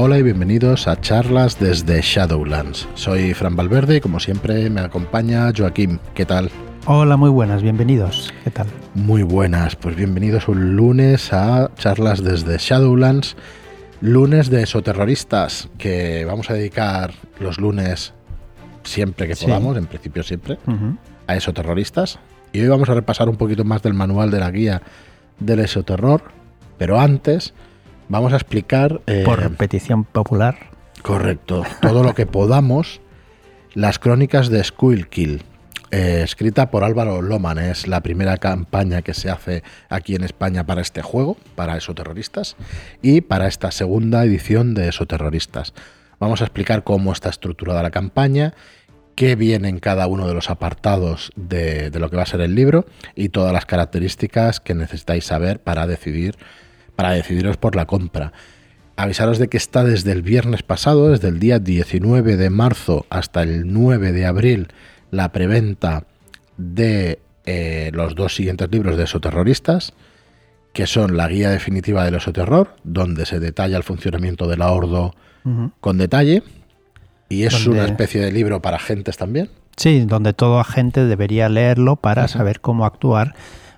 Hola y bienvenidos a charlas desde Shadowlands. Soy Fran Valverde y como siempre me acompaña Joaquín. ¿Qué tal? Hola, muy buenas, bienvenidos. ¿Qué tal? Muy buenas, pues bienvenidos un lunes a charlas desde Shadowlands. Lunes de esoterroristas, que vamos a dedicar los lunes siempre que podamos, en principio siempre, a esoterroristas. Y hoy vamos a repasar un poquito más del manual de la guía del esoterror, pero antes vamos a explicar... Eh, Por petición popular. Correcto, todo lo que podamos, las crónicas de Skullkill, eh, escrita por Álvaro Loman. Es la primera campaña que se hace aquí en España para este juego, para esoterroristas, y para esta segunda edición de esoterroristas. Vamos a explicar cómo está estructurada la campaña, qué viene en cada uno de los apartados de, lo que va a ser el libro y todas las características que necesitáis saber para decidir para decidiros por la compra. Avisaros de que está desde el viernes pasado, desde el día 19 de marzo hasta el 9 de abril, la preventa de eh, los dos siguientes libros de esoterroristas, que son la guía definitiva del esoterror, donde se detalla el funcionamiento de la Ordo con detalle, y es una especie de libro para agentes también. Sí, donde todo agente debería leerlo para saber cómo actuar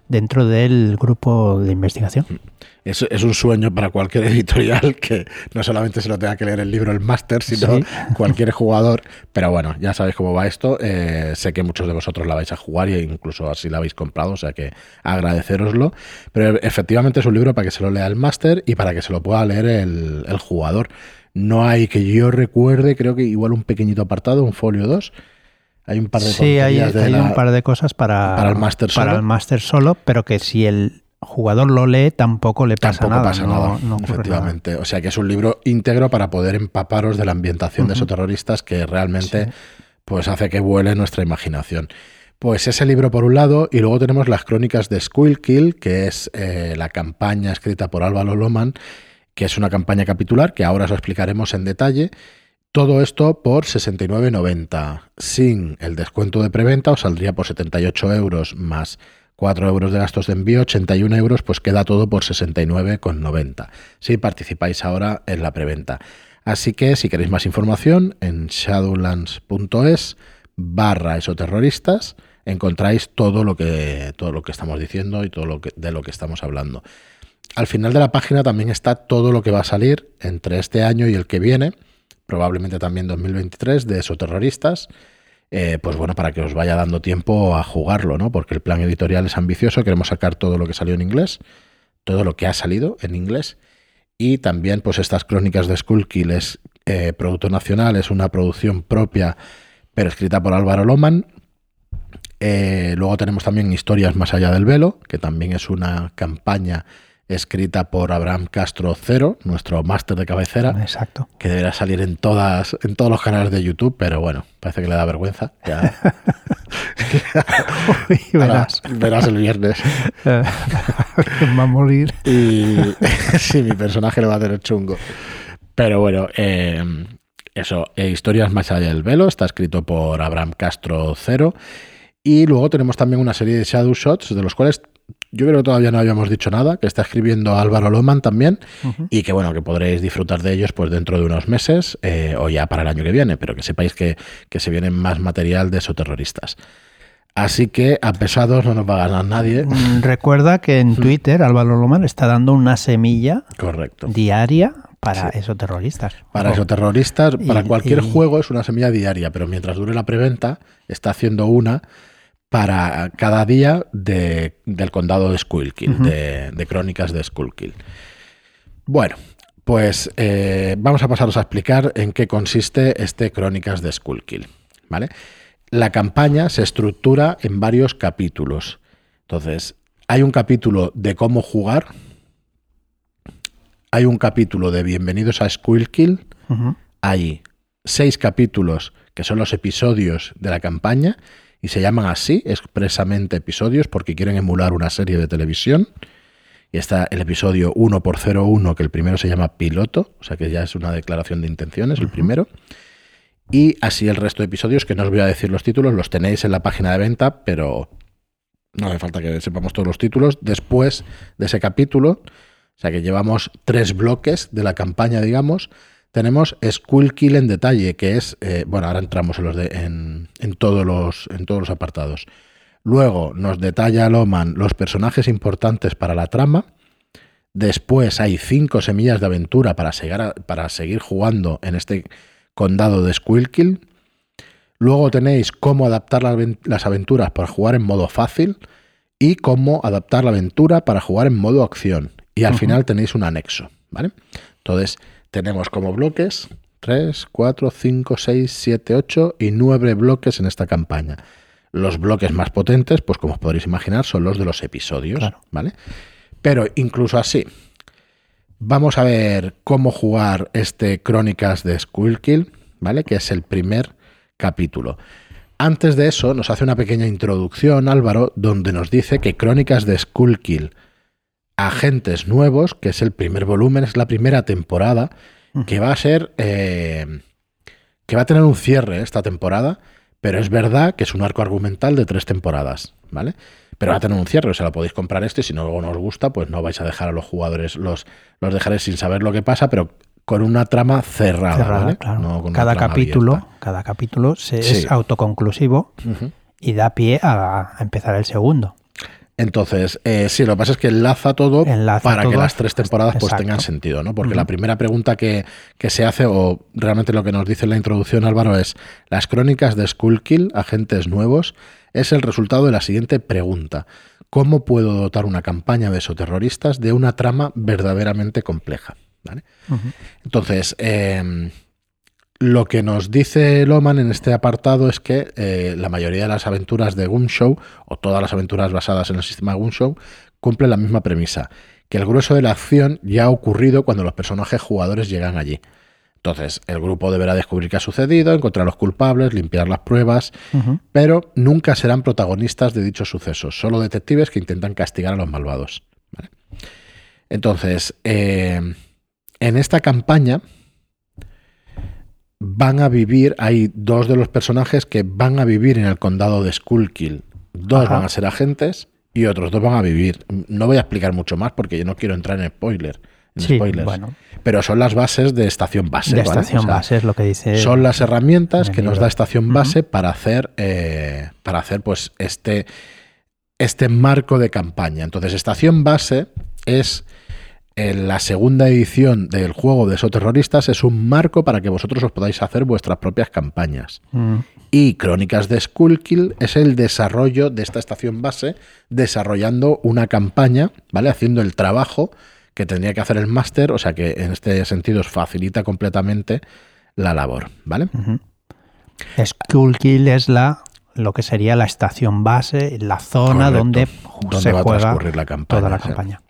dentro del grupo de investigación. Es, es, un sueño para cualquier editorial que no solamente se lo tenga que leer el libro el máster, sino cualquier jugador. Pero bueno, ya sabéis cómo va esto. Eh, sé que muchos de vosotros la vais a jugar e incluso así la habéis comprado, o sea que agradeceroslo. Pero efectivamente es un libro para que se lo lea el máster y para que se lo pueda leer el, el jugador. No hay que yo recuerde, creo que igual un pequeñito apartado, un folio 2. Hay un par de Sí, hay, un par de cosas para, para el máster solo. Para el máster solo, pero que si el jugador lo lee tampoco le pasa tampoco nada. Pasa nada efectivamente. O sea que es un libro íntegro para poder empaparos de la ambientación de esos terroristas que realmente pues hace que vuele nuestra imaginación. Pues ese libro por un lado, y luego tenemos las crónicas de Kill, que es eh, la campaña escrita por Álvaro Loman, que es una campaña capitular que ahora os explicaremos en detalle. Todo esto por 69,90. Sin el descuento de preventa os saldría por 78 euros más 4 euros de gastos de envío, 81 euros, pues queda todo por 69,90. Si participáis ahora en la preventa. Así que si queréis más información, en shadowlands.es barra esoterroristas encontráis todo lo que todo lo que estamos diciendo y todo lo que de lo que estamos hablando. Al final de la página también está todo lo que va a salir entre este año y el que viene, probablemente también 2023, de esos terroristas. Eh, pues bueno, para que os vaya dando tiempo a jugarlo, ¿no? Porque el plan editorial es ambicioso, queremos sacar todo lo que salió en inglés, todo lo que ha salido en inglés, y también pues estas crónicas de Skullkill es eh, producto nacional, es una producción propia, pero escrita por Álvaro Loman. Eh, luego tenemos también Historias más allá del velo, que también es una campaña escrita por Abraham Castro Cero, nuestro máster de cabecera. Exacto. Que deberá salir en todas, en todos los canales de YouTube, pero bueno, parece que le da vergüenza. Ya. verás. verás el viernes. va a morir. Y sí, mi personaje le va a tener chungo. Pero bueno, eh, eso, eh, Historias más allá del velo, está escrito por Abraham Castro Cero. Y luego tenemos también una serie de Shadow Shots, de los cuales yo creo que todavía no habíamos dicho nada, que está escribiendo Álvaro Loman también, y que bueno, que podréis disfrutar de ellos pues dentro de unos meses eh, o ya para el año que viene, pero que sepáis que, se viene más material de esos terroristas. Así que a pesados no nos va a ganar nadie. Mm, recuerda que en Twitter Álvaro Loman está dando una semilla Correcto. diaria para esos terroristas. Para esos terroristas, para cualquier juego es una semilla diaria, pero mientras dure la preventa, está haciendo una para cada día del condado de Skullkill, de, crónicas de Skullkill. Bueno, pues eh, vamos a pasaros a explicar en qué consiste este Crónicas de Skullkill. ¿vale? La campaña se estructura en varios capítulos. Entonces, hay un capítulo de cómo jugar, hay un capítulo de Bienvenidos a Skullkill, hay seis capítulos que son los episodios de la campaña y se llaman así expresamente episodios porque quieren emular una serie de televisión. Y está el episodio 1 por 01, que el primero se llama piloto, o sea que ya es una declaración de intenciones, el primero. Y así el resto de episodios, que no os voy a decir los títulos, los tenéis en la página de venta, pero no hace falta que sepamos todos los títulos. Después de ese capítulo, o sea que llevamos tres bloques de la campaña, digamos. Tenemos Kill en detalle, que es, eh, bueno, ahora entramos en, los de, en, todos los, en todos los apartados. Luego nos detalla Loman los personajes importantes para la trama. Después hay cinco semillas de aventura para, para seguir jugando en este condado de Kill. Luego tenéis cómo adaptar las aventuras para jugar en modo fácil y cómo adaptar la aventura para jugar en modo acción. Y al final tenéis un anexo, ¿vale? Entonces, tenemos como bloques 3, 4, 5, 6, 7, 8 y 9 bloques en esta campaña. Los bloques más potentes, pues como os podréis imaginar, son los de los episodios, ¿vale? Pero incluso así, vamos a ver cómo jugar este Crónicas de Kill, ¿vale? Que es el primer capítulo. Antes de eso, nos hace una pequeña introducción, Álvaro, donde nos dice que Crónicas de Skullkill, Agentes Nuevos, que es el primer volumen, es la primera temporada, que va a ser. Eh, que va a tener un cierre esta temporada, pero es verdad que es un arco argumental de tres temporadas, ¿vale? Pero va a tener un cierre, o sea, lo podéis comprar este, si no luego no os gusta, pues no vais a dejar a los jugadores, los, los dejaréis sin saber lo que pasa, pero con una trama cerrada. cada, capítulo, cada capítulo es autoconclusivo y da pie a, empezar el segundo. Entonces, eh, sí, lo que pasa es que enlaza todo para que las tres temporadas pues tengan sentido, ¿no? Porque la primera pregunta que, se hace, o realmente lo que nos dice en la introducción Álvaro, es las crónicas de Skullkill, agentes nuevos, es el resultado de la siguiente pregunta. ¿Cómo puedo dotar una campaña de esoterroristas de una trama verdaderamente compleja? Entonces, em, lo que nos dice Loman en este apartado es que eh, la mayoría de las aventuras de Show o todas las aventuras basadas en el sistema Show cumplen la misma premisa, que el grueso de la acción ya ha ocurrido cuando los personajes jugadores llegan allí. Entonces, el grupo deberá descubrir qué ha sucedido, encontrar a los culpables, limpiar las pruebas, pero nunca serán protagonistas de dichos sucesos, solo detectives que intentan castigar a los malvados. Entonces, eh, en esta campaña van a vivir, hay dos de los personajes que van a vivir en el condado de Skullkill. Dos van a ser agentes y otros dos van a vivir. No voy a explicar mucho más porque yo no quiero entrar en spoiler. spoilers. Bueno. Pero son las bases de estación base. De estación base es lo que dice. Son las herramientas que nos da estación base para hacer, eh, para hacer pues este, este marco de campaña. Entonces, estación base es en la segunda edición del juego de esos terroristas es un marco para que vosotros os podáis hacer vuestras propias campañas. Mm. Y Crónicas de Skullkill es el desarrollo de esta estación base, desarrollando una campaña, ¿vale? Haciendo el trabajo que tendría que hacer el máster, o sea que en este sentido os facilita completamente la labor, ¿vale? Skullkill es la lo que sería la estación base, la zona donde, se juega la campaña, toda la campaña.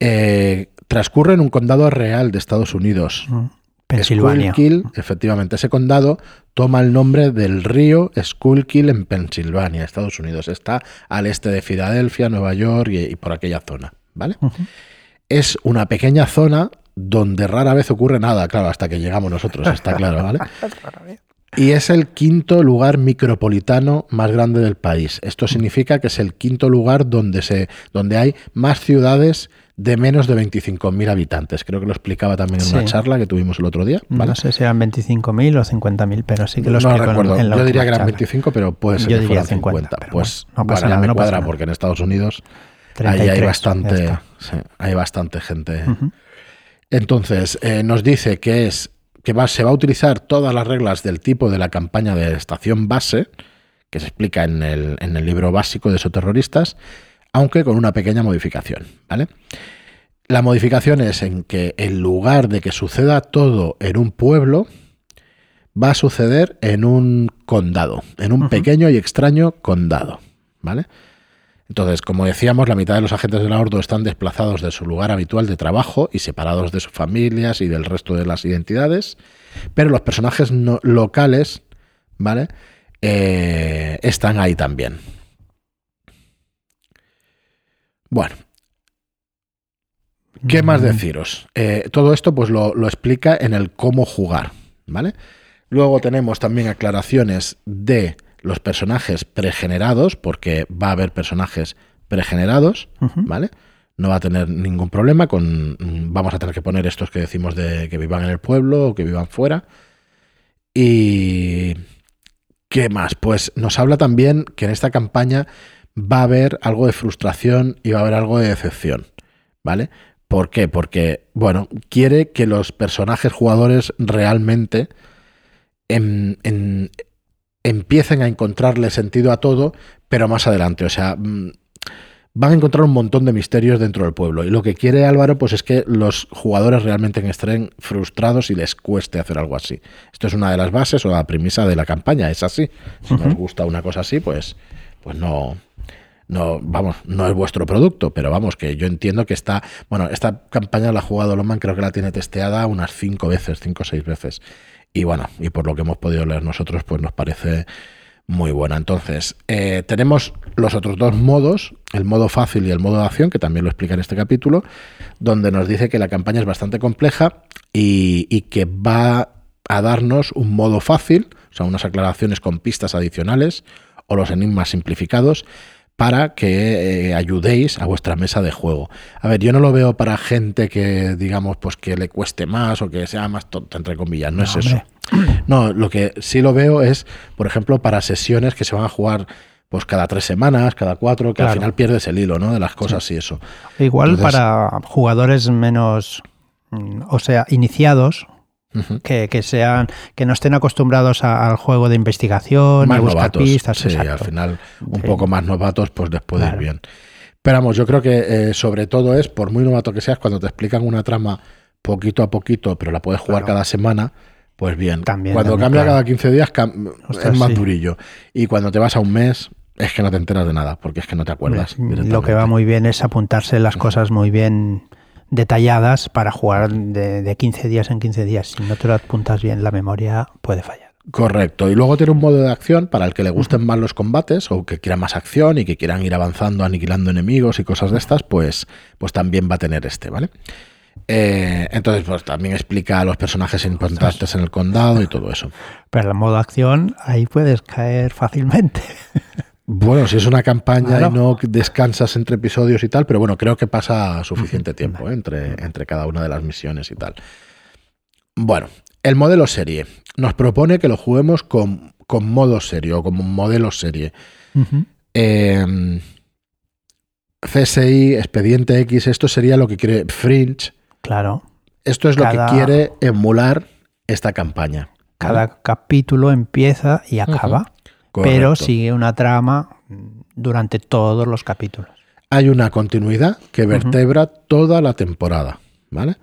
Eh, transcurre en un condado real de Estados Unidos. Mm, Pensilvania. Schuylkill, efectivamente, ese condado toma el nombre del río Schuylkill en Pensilvania, Estados Unidos. Está al este de Filadelfia, Nueva York y, por aquella zona, ¿vale? Es una pequeña zona donde rara vez ocurre nada, claro, hasta que llegamos nosotros, está claro, ¿vale? Y es el quinto lugar micropolitano más grande del país. Esto significa que es el quinto lugar donde, se, donde hay más ciudades de menos de 25.000 habitantes. Creo que lo explicaba también en una charla que tuvimos el otro día. No sé si eran 25.000 o 50.000, pero sí que lo No recuerdo. Yo diría que eran 25, pero puede ser que fueran 50. pues no pasa nada, me cuadra porque en Estados Unidos ahí hay bastante, hay bastante gente. Entonces, eh, nos dice que es que va, se va a utilizar todas las reglas del tipo de la campaña de estación base, que se explica en el, en el libro básico de esos terroristas, aunque con una pequeña modificación, ¿vale? La modificación es en que en lugar de que suceda todo en un pueblo, va a suceder en un condado, en un pequeño y extraño condado, ¿vale? Entonces, como decíamos, la mitad de los agentes de la Ordo están desplazados de su lugar habitual de trabajo y separados de sus familias y del resto de las identidades, pero los personajes locales, ¿vale? Eh, están ahí también. Bueno. ¿Qué más deciros? Eh, todo esto pues lo, explica en el cómo jugar, ¿vale? Luego tenemos también aclaraciones de los personajes pregenerados, porque va a haber personajes pregenerados, ¿vale? no va a tener ningún problema con vamos a tener que poner estos que decimos de que vivan en el pueblo o que vivan fuera. Y ¿qué más? Pues nos habla también que en esta campaña va a haber algo de frustración y va a haber algo de decepción, ¿vale? ¿Por qué? Porque, bueno, quiere que los personajes jugadores realmente empiecen a encontrarle sentido a todo, pero más adelante. O sea, mm, van a encontrar un montón de misterios dentro del pueblo. Y lo que quiere Álvaro, pues es que los jugadores realmente estén frustrados y les cueste hacer algo así. Esto es una de las bases o la premisa de la campaña, es así. Si nos gusta una cosa así, pues, pues no, no, vamos, no es vuestro producto, pero vamos, que yo entiendo que está, bueno, esta campaña la ha jugado Loman, creo que la tiene testeada unas cinco veces, cinco o seis veces. Y bueno, y por lo que hemos podido leer nosotros, pues nos parece muy buena. Entonces, eh, tenemos los otros dos modos, el modo fácil y el modo de acción, que también lo explica en este capítulo, donde nos dice que la campaña es bastante compleja y, y que va a darnos un modo fácil, o sea, unas aclaraciones con pistas adicionales o los enigmas simplificados para que eh, ayudéis a vuestra mesa de juego. A ver, yo no lo veo para gente que, digamos, pues que le cueste más o que sea más tonta, entre comillas, no, es eso. No, lo que sí lo veo es, por ejemplo, para sesiones que se van a jugar pues cada tres semanas, cada cuatro, que al final pierdes el hilo, ¿no? De las cosas y eso. Igual para jugadores menos, mm, o sea, iniciados, que, sean, que no estén acostumbrados al juego de investigación, a buscar pistas. Sí, al final un poco más novatos, pues les puede ir bien. Pero vamos, yo creo que eh, sobre todo es, por muy novato que seas, cuando te explican una trama poquito a poquito, pero la puedes jugar cada semana, pues bien. También, cuando cambia cada 15 días es más durillo. Y cuando te vas a un mes, es que no te enteras de nada, porque es que no te acuerdas. Lo que va muy bien es apuntarse las cosas muy bien detalladas para jugar de, 15 días en 15 días. Si no te lo apuntas bien, la memoria puede fallar. Correcto. Y luego tiene un modo de acción para el que le gusten más los combates o que quiera más acción y que quieran ir avanzando, aniquilando enemigos y cosas de estas, pues, pues también va a tener este, ¿vale? Eh, entonces, pues también explica a los personajes importantes en el condado y todo eso. Pero el modo acción, ahí puedes caer fácilmente. Bueno, si es una campaña y no descansas entre episodios y tal, pero bueno, creo que pasa suficiente tiempo ¿eh? entre, entre cada una de las misiones y tal. Bueno, el modelo serie. Nos propone que lo juguemos con, modo serio o como modelo serie. Em, CSI, Expediente X, esto sería lo que quiere Fringe. Claro. Esto es lo que quiere emular esta campaña. Cada capítulo empieza y acaba pero sigue una trama durante todos los capítulos. Hay una continuidad que vertebra toda la temporada, ¿vale?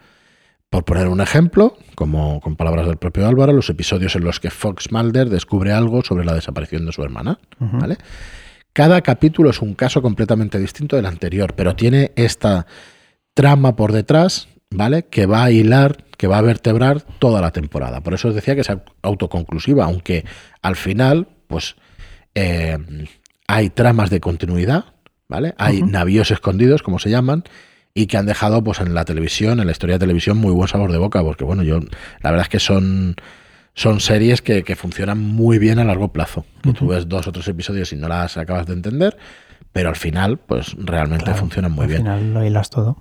Por poner un ejemplo, como con palabras del propio Álvaro, los episodios en los que Fox Mulder descubre algo sobre la desaparición de su hermana, ¿vale? Cada capítulo es un caso completamente distinto del anterior, pero tiene esta trama por detrás, ¿vale? Que va a hilar, que va a vertebrar toda la temporada. Por eso os decía que es autoconclusiva, aunque al final, pues eh, hay tramas de continuidad, ¿vale? Hay navíos escondidos, como se llaman, y que han dejado pues en la televisión, en la historia de televisión, muy buen sabor de boca, porque bueno, yo la verdad es que son, son series que, funcionan muy bien a largo plazo. tú ves dos o tres episodios y no las acabas de entender, pero al final, pues realmente funcionan muy bien. Al final lo hilas todo.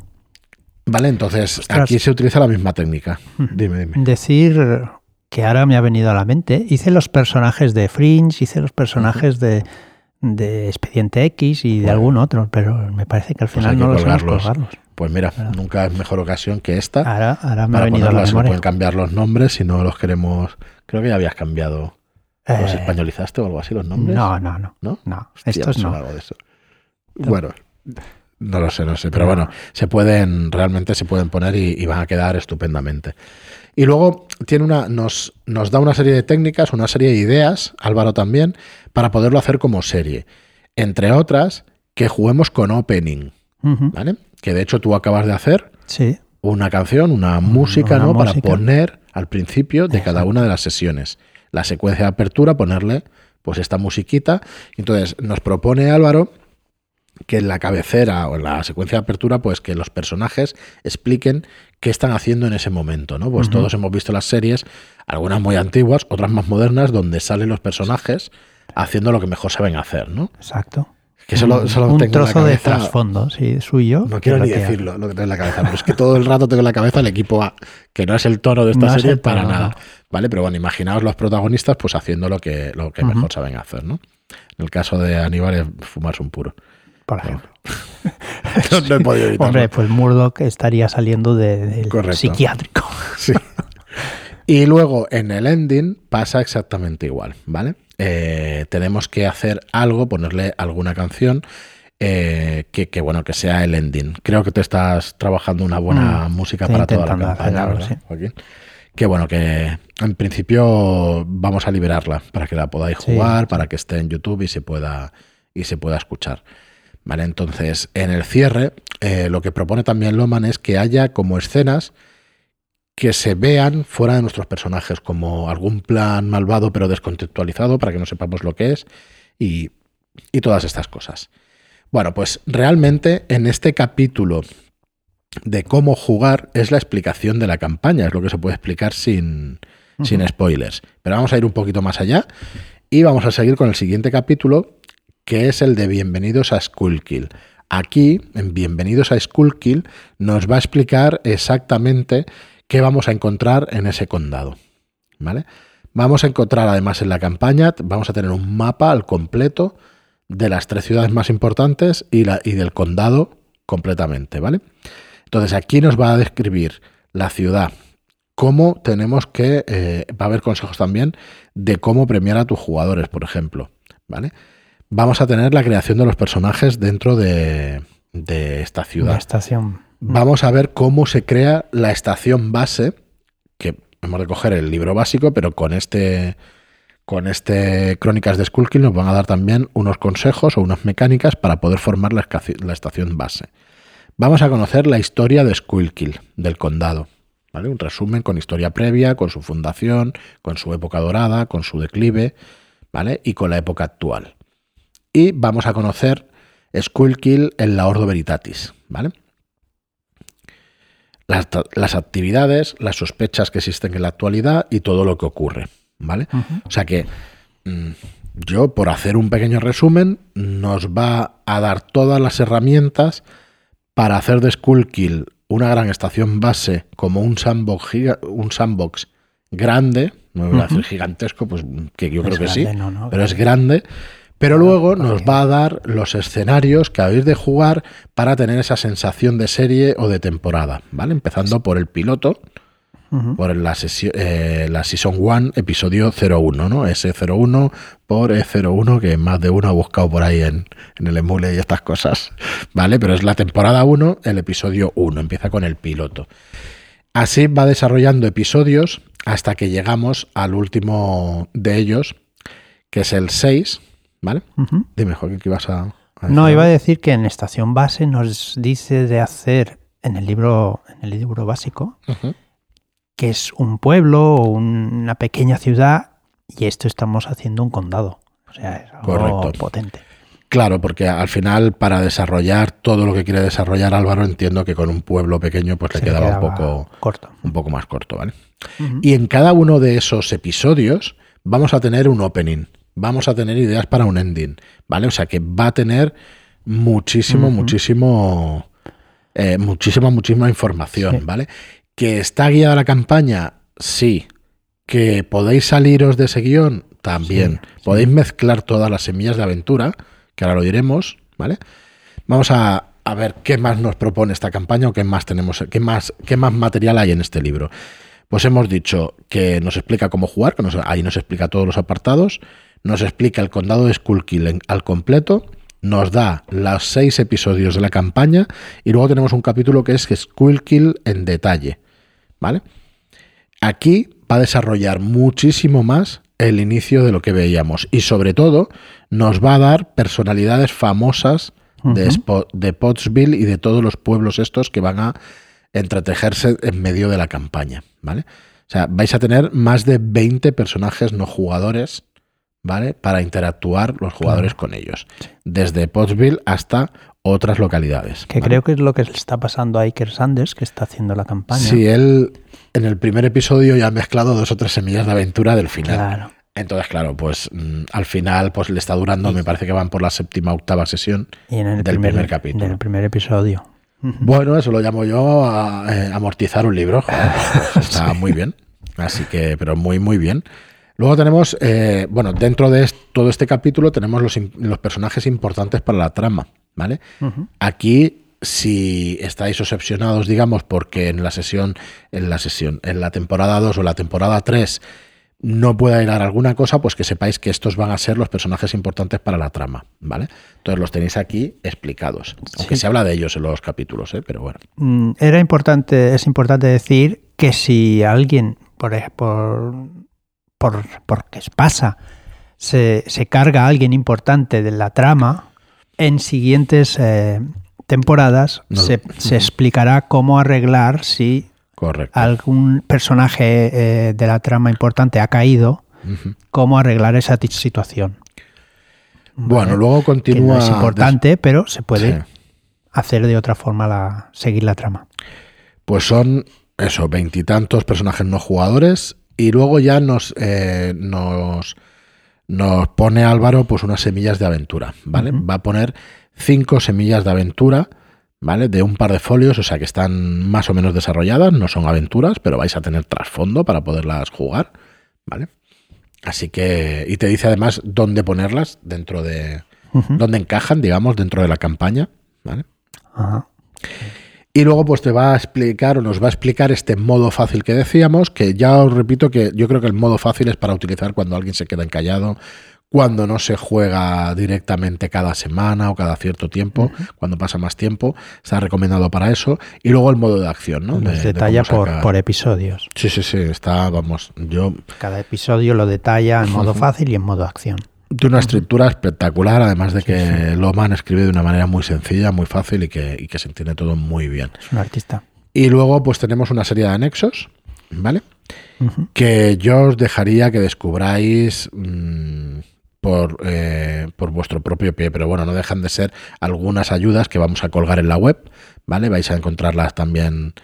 Vale, entonces aquí se utiliza la misma técnica. Dime, dime. Decir que ahora me ha venido a la mente. Hice los personajes de Fringe, hice los personajes de, de Expediente X y de algún otro, pero me parece que al pues final no los colgarlos. Pues mira, nunca es mejor ocasión que esta. Ahora, ahora me ha venido a la memoria. pueden cambiar los nombres si no los queremos. Creo que ya habías cambiado. ¿Los eh, españolizaste o algo así los nombres? No, no, no. ¿No? no estos no. Algo de eso. Bueno, no lo sé, no sé. Pero bueno, se pueden, realmente se pueden poner y van a quedar estupendamente. Y luego tiene una, nos, nos da una serie de técnicas, una serie de ideas, Álvaro también, para poderlo hacer como serie. Entre otras, que juguemos con opening. ¿Vale? Que de hecho tú acabas de hacer sí. una canción, una música, ¿no? Para poner al principio de cada una de las sesiones. La secuencia de apertura, ponerle pues esta musiquita. Entonces, nos propone Álvaro que en la cabecera o en la secuencia de apertura, pues que los personajes expliquen qué están haciendo en ese momento, ¿no? Pues todos hemos visto las series, algunas muy antiguas, otras más modernas, donde salen los personajes haciendo lo que mejor saben hacer, ¿no? Exacto. Que solo, solo un tengo trozo de trasfondo, sí, suyo. No quiero ni decirlo lo que tengo en la cabeza, pero es que todo el rato tengo en la cabeza el equipo A, que no es el tono de esta No serie para nada. ¿Vale? Pero bueno, imaginaos los protagonistas pues haciendo lo que, lo que mejor saben hacer, ¿no? En el caso de Aníbal es fumarse un puro. Por ejemplo. No, no he podido evitarlo. Hombre, pues Murdoch estaría saliendo de- del Correcto. psiquiátrico. Sí. Y luego en el ending pasa exactamente igual, ¿vale? Eh, tenemos que hacer algo, ponerle alguna canción eh, que, que, bueno, que sea el ending. Creo que te estás trabajando una buena Mm, música para toda la campaña, algo, ¿verdad, sí. Joaquín? Que bueno, que en principio vamos a liberarla para que la podáis Sí, jugar, para que esté en YouTube y se pueda, y se pueda escuchar. Vale, entonces en el cierre, eh, lo que propone también Loman es que haya como escenas que se vean fuera de nuestros personajes, como algún plan malvado pero descontextualizado para que no sepamos lo que es y, y todas estas cosas. Bueno, pues realmente en este capítulo de cómo jugar es la explicación de la campaña, es lo que se puede explicar sin, sin spoilers. Pero vamos a ir un poquito más allá y vamos a seguir con el siguiente capítulo, que es el de Bienvenidos a Skullkill. Aquí, en Bienvenidos a Skullkill, nos va a explicar exactamente qué vamos a encontrar en ese condado. ¿Vale? Vamos a encontrar además en la campaña, vamos a tener un mapa al completo de las tres ciudades más importantes y, del condado completamente, ¿vale? Entonces aquí nos va a describir la ciudad, cómo tenemos que, eh, va a haber consejos también de cómo premiar a tus jugadores, por ejemplo, ¿vale? Vamos a tener la creación de los personajes dentro de, de esta La ciudad. estación. Vamos a ver cómo se crea la estación base, que hemos de coger el libro básico, pero con este con este Crónicas de Skullkill nos van a dar también unos consejos o unas mecánicas para poder formar la, la estación base. Vamos a conocer la historia de Skullkill, del condado. ¿vale? Un resumen con historia previa, con su fundación, con su época dorada, con su declive, ¿vale? Y con la época actual. Y vamos a conocer Skullkill en la Ordo Veritatis, ¿vale? Las, las actividades, las sospechas que existen en la actualidad y todo lo que ocurre, ¿vale? O sea que mm, yo, por hacer un pequeño resumen, nos va a dar todas las herramientas para hacer de Skullkill una gran estación base como un sandbox, un sandbox grande, no voy a decir gigantesco, pues que yo Es creo que sí, grande, no, no, pero es grande. Pero luego nos va a dar los escenarios que habéis de jugar para tener esa sensación de serie o de temporada, ¿vale? Empezando por el piloto, por la, eh, la Season 1, episodio 01, ¿no? Ese 01 por E01, que más de uno ha buscado por ahí en, en el emule y estas cosas, ¿vale? Pero es la temporada 1, el episodio 1, empieza con el piloto. Así va desarrollando episodios hasta que llegamos al último de ellos, que es el 6, ¿vale? Dime, Joaquín, que ibas a... a No, iba a decir que en estación base nos dice de hacer en el libro, en el libro básico, que es un pueblo o una pequeña ciudad y esto estamos haciendo un condado. O sea, es algo Correcto. potente. Claro, porque al final para desarrollar todo lo que quiere desarrollar Álvaro entiendo que con un pueblo pequeño pues le quedaba, quedaba un poco corto. un poco más corto, ¿vale? Y en cada uno de esos episodios vamos a tener un opening, vamos a tener ideas para un ending, ¿vale? O sea que va a tener muchísimo, muchísimo, eh, muchísima, muchísima información, Sí. ¿vale? Que está guiada la campaña, sí. Que podéis saliros de ese guion, también. Sí, sí. Podéis mezclar todas las semillas de aventura, que ahora lo diremos, ¿vale? Vamos a, a ver qué más nos propone esta campaña o qué más tenemos, qué más, qué más material hay en este libro. Pues hemos dicho que nos explica cómo jugar, que nos- ahí nos explica todos los apartados, nos explica el condado de Skullkill al completo, nos da los seis episodios de la campaña y luego tenemos un capítulo que es Skullkill en detalle, ¿vale? Aquí va a desarrollar muchísimo más el inicio de lo que veíamos y sobre todo nos va a dar personalidades famosas de, de Pottsville y de todos los pueblos estos que van a entretejerse en medio de la campaña, ¿vale? O sea, vais a tener más de 20 personajes no jugadores, ¿vale? Para interactuar los jugadores con ellos. Desde Pottsville hasta otras localidades. Que ¿vale? creo que es lo que le está pasando a Iker Sanders, que está haciendo la campaña. Sí, él en el primer episodio ya ha mezclado dos o tres semillas de aventura del final. Claro. Entonces, claro, pues mm, al final pues le está durando, me parece que van por la séptima octava sesión del primer, capítulo. En el primer episodio. Bueno, eso lo llamo yo a, eh, amortizar un libro. Pues está muy bien. Así que, pero muy, muy bien. Luego tenemos, eh, bueno, dentro de todo este capítulo tenemos los, los, personajes importantes para la trama, ¿vale? Aquí, si estáis obsesionados, digamos, porque en la sesión, en la sesión, en la temporada 2 o la temporada 3 no pueda a alguna cosa, pues que sepáis que estos van a ser los personajes importantes para la trama, ¿vale? Entonces los tenéis aquí explicados, aunque se habla de ellos en los capítulos, ¿eh? pero bueno. Mm, era importante, es importante decir que si alguien, por, por, por porque pasa, se, se, carga a alguien importante de la trama, en siguientes eh, temporadas se, se explicará cómo arreglar si Correcto. algún personaje eh, de la trama importante ha caído, cómo arreglar esa situación. Bueno, luego continúa. es importante, pero se puede hacer de otra forma la, seguir la trama. Pues son eso, veintitantos personajes no jugadores. Y luego ya nos, eh, nos, nos pone Álvaro pues unas semillas de aventura. ¿Vale? Va a poner cinco semillas de aventura ¿vale? De un par de folios, o sea que están más o menos desarrolladas, no son aventuras, pero vais a tener trasfondo para poderlas jugar, ¿vale? Así que, y te dice además dónde ponerlas dentro de, dónde encajan, digamos, dentro de la campaña, ¿vale? Y luego pues te va a explicar o nos va a explicar este modo fácil que decíamos, que ya os repito que yo creo que el modo fácil es para utilizar cuando alguien se queda encallado cuando no se juega directamente cada semana o cada cierto tiempo, cuando pasa más tiempo, está recomendado para eso. Y luego el modo de acción, ¿no? Detalla por, episodios. Sí, sí, sí, está, vamos, yo... Cada episodio lo detalla en modo fácil y en modo acción. De una estructura espectacular, además de que Loman escribe de una manera muy sencilla, muy fácil y que, y que se entiende todo muy bien. Es un artista. Y luego pues tenemos una serie de anexos, ¿vale? Que yo os dejaría que descubráis... Mm, por, eh, por vuestro propio pie, pero bueno, no dejan de ser algunas ayudas que vamos a colgar en la web, ¿vale? Vais a encontrarlas también,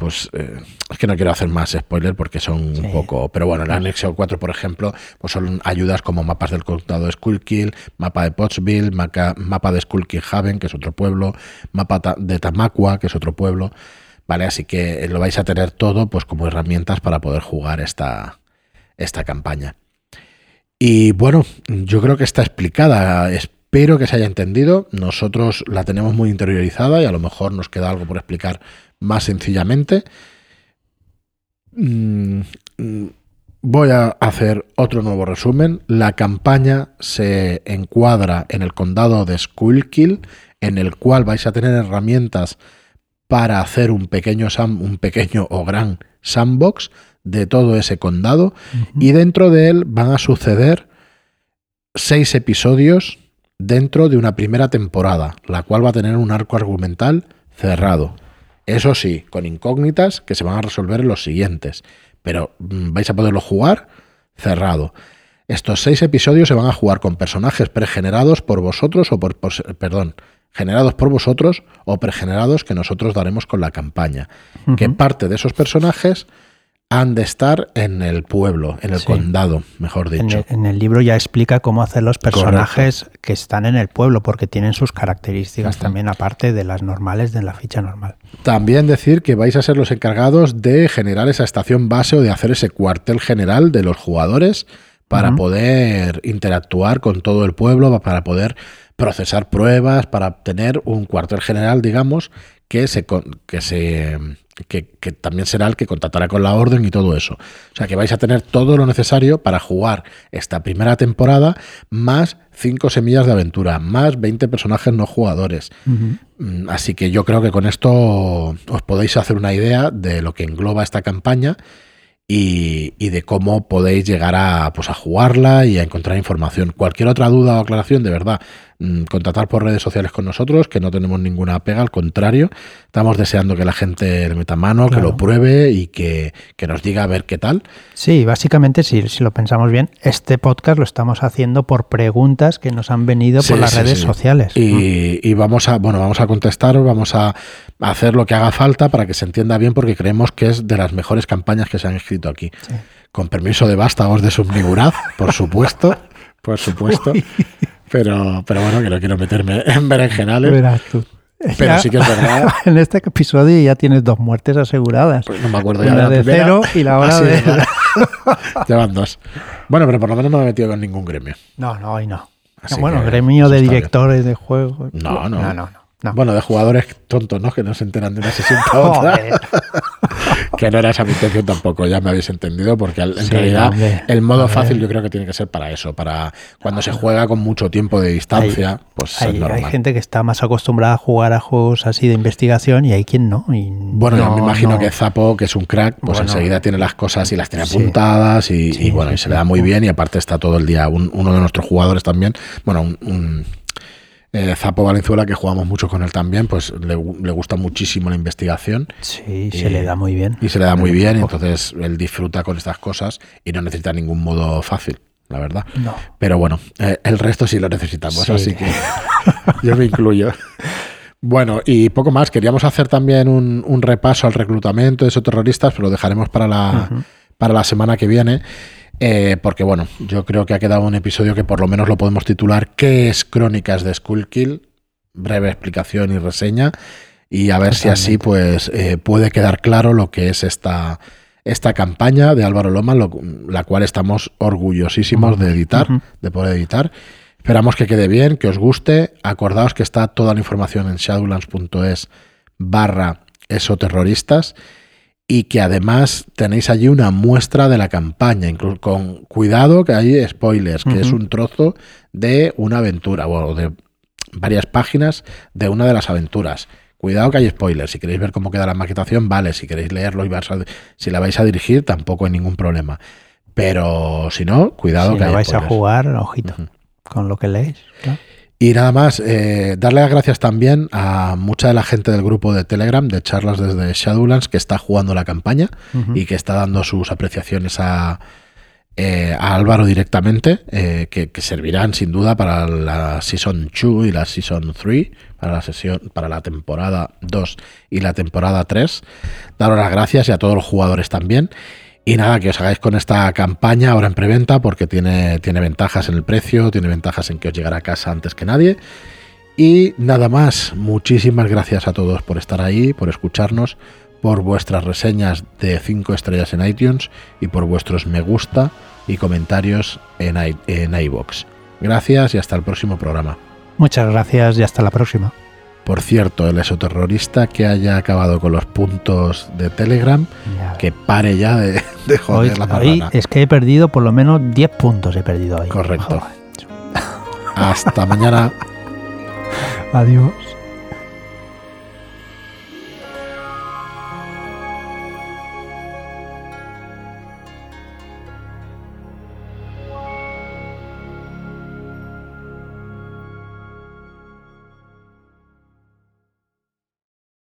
pues eh, es que no quiero hacer más spoiler porque son un poco, pero bueno, el anexo 4, por ejemplo, pues son ayudas como mapas del condado de Skullkill, mapa de Pottsville, mapa de Skullkill Haven, que es otro pueblo, mapa de Tamaqua, que es otro pueblo, ¿vale? Así que lo vais a tener todo pues como herramientas para poder jugar esta, esta campaña. Y bueno, yo creo que está explicada. Espero que se haya entendido. Nosotros la tenemos muy interiorizada y a lo mejor nos queda algo por explicar más sencillamente. Mm, voy a hacer otro nuevo resumen. La campaña se encuadra en el condado de Schuylkill, en el cual vais a tener herramientas para hacer un pequeño, un pequeño o gran sandbox de todo ese condado y dentro de él van a suceder seis episodios dentro de una primera temporada, la cual va a tener un arco argumental cerrado. Eso sí, con incógnitas que se van a resolver en los siguientes, pero mm, vais a poderlo jugar cerrado. Estos seis episodios se van a jugar con personajes pregenerados por vosotros o por, perdón, generados por vosotros o pregenerados que nosotros daremos con la campaña. Que parte de esos personajes han de estar en el pueblo, en el condado, mejor dicho. En el, libro ya explica cómo hacer los personajes que están en el pueblo, porque tienen sus características también, aparte de las normales de la ficha normal. También decir que vais a ser los encargados de generar esa estación base o de hacer ese cuartel general de los jugadores para poder interactuar con todo el pueblo, para poder procesar pruebas, para tener un cuartel general, digamos, que se, que se que, también será el que contactará con la orden y todo eso. O sea que vais a tener todo lo necesario para jugar esta primera temporada, más 5 semillas de aventura, más 20 personajes no jugadores. Mm, así que yo creo que con esto os podéis hacer una idea de lo que engloba esta campaña y, de cómo podéis llegar a, pues, a jugarla y a encontrar información. Cualquier otra duda o aclaración, de verdad, contactar por redes sociales con nosotros, que no tenemos ninguna pega, al contrario, estamos deseando que la gente le meta mano, que lo pruebe y que, nos diga a ver qué tal. Sí, básicamente, si, si lo pensamos bien, este podcast lo estamos haciendo por preguntas que nos han venido por las redes sociales. Y, y, vamos a, bueno, vamos a contestar, vamos a hacer lo que haga falta para que se entienda bien, porque creemos que es de las mejores campañas que se han escrito aquí. con permiso de vástagos de Subniguraz, por supuesto, por supuesto. Pero, pero bueno, que no quiero meterme en berenjenales. Verás tú. Pero Ya- sí que es verdad. En este episodio ya tienes dos muertes aseguradas. Pues no me acuerdo ya Una de la de primera. cero y la hora de... Llevan dos. Bueno, pero por lo menos no me he metido con ningún gremio. No, no, hoy no. Bueno, gremio de bien. directores de juegos. No, no. No, no, no. no. Bueno, de jugadores tontos, ¿no? Que no se enteran de una sesión para otra. Que no era esa mi intención tampoco, ya me habéis entendido, porque en Sí, realidad hombre. el modo fácil yo creo que tiene que ser para eso, para cuando se juega con mucho tiempo de distancia, pues es Hay, hay normal. gente que está más acostumbrada a jugar a juegos así de investigación y hay quien no. y Bueno, yo me imagino no. que Zapo, que es un crack, pues Bueno. enseguida tiene las cosas y las tiene Sí. apuntadas y, Sí, y bueno, y se le da muy bien y aparte está todo el día un- uno de nuestros jugadores también, bueno, un, un, eh, Zapo Valenzuela que jugamos mucho con él también, pues le, gu- le gusta muchísimo la investigación Sí, se le da muy bien. y se le da muy bien y entonces él disfruta con estas cosas y no necesita ningún modo fácil, la verdad. No. Pero bueno, eh, el resto sí lo necesitamos, Sí. así que yo me incluyo. Bueno, y poco más. Queríamos hacer también un, un repaso al reclutamiento de esos terroristas, pero lo dejaremos para la. Para la semana que viene. eh, porque bueno, yo creo que ha quedado un episodio que por lo menos lo podemos titular ¿Qué es Crónicas de Skullkill? Breve explicación y reseña. Y a ver si así pues eh, puede quedar claro lo que es esta, esta campaña de Álvaro Loma, lo- la cual estamos orgullosísimos de editar, de poder editar. Esperamos que quede bien, que os guste. Acordaos que está toda la información en shadowlands.es barra esoterroristas y que además tenéis allí una muestra de la campaña, incluso con cuidado que hay spoilers, que es un trozo de una aventura o de varias páginas de una de las aventuras. Cuidado que hay spoilers. Si queréis ver cómo queda la maquetación, vale. Si queréis leerlo y vais a- si la vais a dirigir, tampoco hay ningún problema. Pero si no, cuidado si que no hay vais a jugar, ojito, con lo que leéis. ¿no? Y nada más, eh, darle las gracias también a mucha de la gente del grupo de Telegram de charlas desde Shadowlands que está jugando la campaña y que está dando sus apreciaciones a, eh, a Álvaro directamente, eh, que, que servirán sin duda para la Season 2 y la Season 3, para la, sesión, para la temporada 2 y la temporada 3. Daros las gracias y a todos los jugadores también. Y nada, que os hagáis con esta campaña ahora en preventa porque tiene, tiene ventajas en el precio, tiene ventajas en que os llegará a casa antes que nadie. Y nada más, muchísimas gracias a todos por estar ahí, por escucharnos, por vuestras reseñas de 5 estrellas en iTunes y por vuestros me gusta y comentarios en, i- en iVoox. Gracias y hasta el próximo programa. Muchas gracias y hasta la próxima. Por cierto, el esoterrorista que haya acabado con los puntos de Telegram, Ya que pare ya de, de joder Hoy, la hoy es que he perdido por lo menos 10 puntos he perdido hoy. Correcto. Joder. Hasta mañana. Adiós.